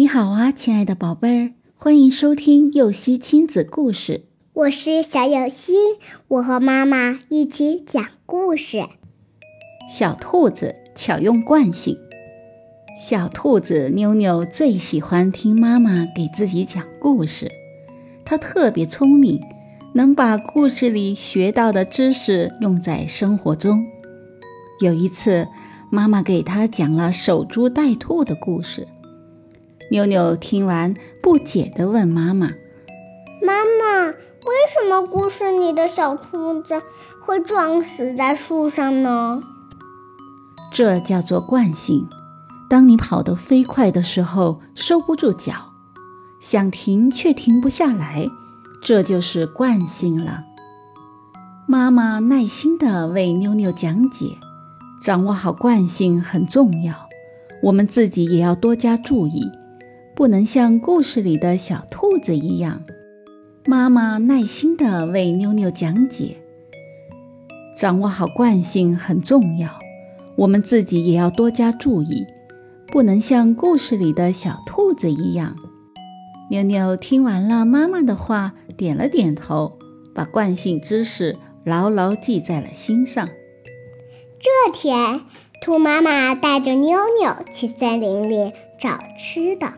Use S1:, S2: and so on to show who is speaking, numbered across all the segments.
S1: 你好啊，亲爱的宝贝儿，欢迎收听幼熙亲子故事。
S2: 我是小幼熙，我和妈妈一起讲故事。
S1: 小兔子巧用惯性。小兔子妞妞最喜欢听妈妈给自己讲故事，它特别聪明，能把故事里学到的知识用在生活中。有一次，妈妈给它讲了守株待兔的故事。妞妞听完，不解地问妈妈：“
S2: 妈妈，为什么故事里的小兔子会撞死在树上呢？”
S1: 这叫做惯性。当你跑得飞快的时候，收不住脚，想停却停不下来，这就是惯性了。妈妈耐心地为妞妞讲解，掌握好惯性很重要，我们自己也要多加注意。不能像故事里的小兔子一样，妈妈耐心地为妞妞讲解。掌握好惯性很重要，我们自己也要多加注意，不能像故事里的小兔子一样。妞妞听完了妈妈的话，点了点头，把惯性知识牢牢记在了心上。
S2: 这天，兔妈妈带着妞妞去森林里找吃的。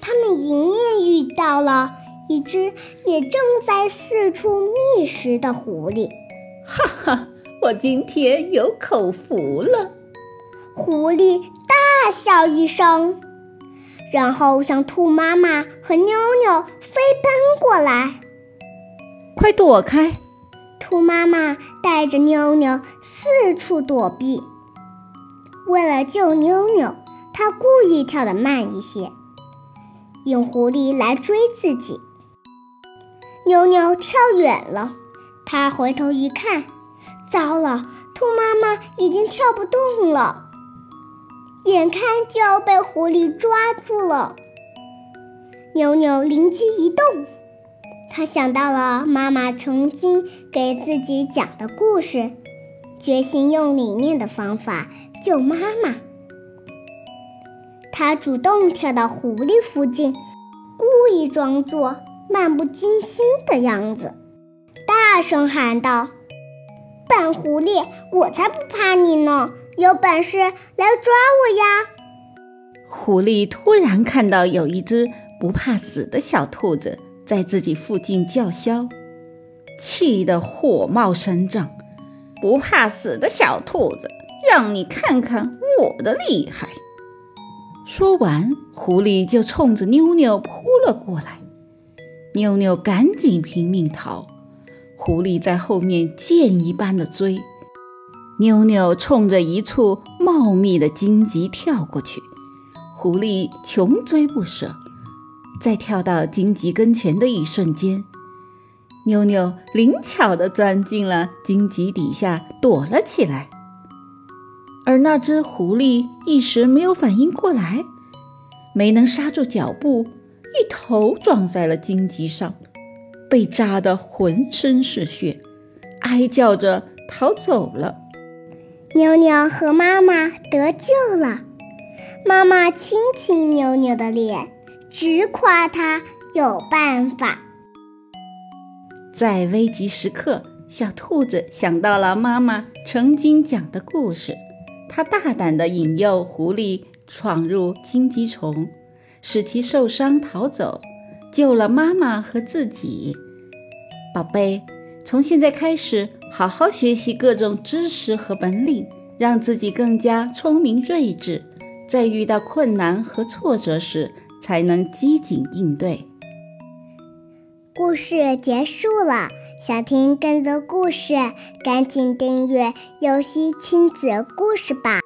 S2: 他们迎面遇到了一只也正在四处觅食的狐狸。
S1: 哈哈，我今天有口福了！
S2: 狐狸大笑一声，然后向兔妈妈和妞妞飞奔过来。
S1: 快躲开！
S2: 兔妈妈带着妞妞四处躲避。为了救妞妞，她故意跳得慢一些。引狐狸来追自己，妞妞跳远了。她回头一看，糟了，兔妈妈已经跳不动了，眼看就要被狐狸抓住了。妞妞灵机一动，她想到了妈妈曾经给自己讲的故事，决心用里面的方法救妈妈。他主动跳到狐狸附近，故意装作漫不经心的样子，大声喊道：“笨狐狸，我才不怕你呢！有本事来抓我呀！”
S1: 狐狸突然看到有一只不怕死的小兔子在自己附近叫嚣，气得火冒三丈：“不怕死的小兔子，让你看看我的厉害！”说完，狐狸就冲着妞妞扑了过来。妞妞赶紧拼命逃，狐狸在后面箭一般的追。妞妞冲着一处茂密的荆棘跳过去，狐狸穷追不舍。在跳到荆棘跟前的一瞬间，妞妞灵巧地钻进了荆棘底下躲了起来。而那只狐狸一时没有反应过来，没能刹住脚步，一头撞在了荆棘上，被扎得浑身是血，哀叫着逃走了。
S2: 妞妞和妈妈得救了，妈妈亲亲妞妞的脸，直夸她有办法。
S1: 在危急时刻，小兔子想到了妈妈曾经讲的故事。他大胆地引诱狐狸闯入荆棘丛，使其受伤逃走，救了妈妈和自己。宝贝，从现在开始，好好学习各种知识和本领，让自己更加聪明睿智，在遇到困难和挫折时，才能机警应对。
S2: 故事结束了，想听更多故事，赶紧订阅“游戏亲子故事”吧。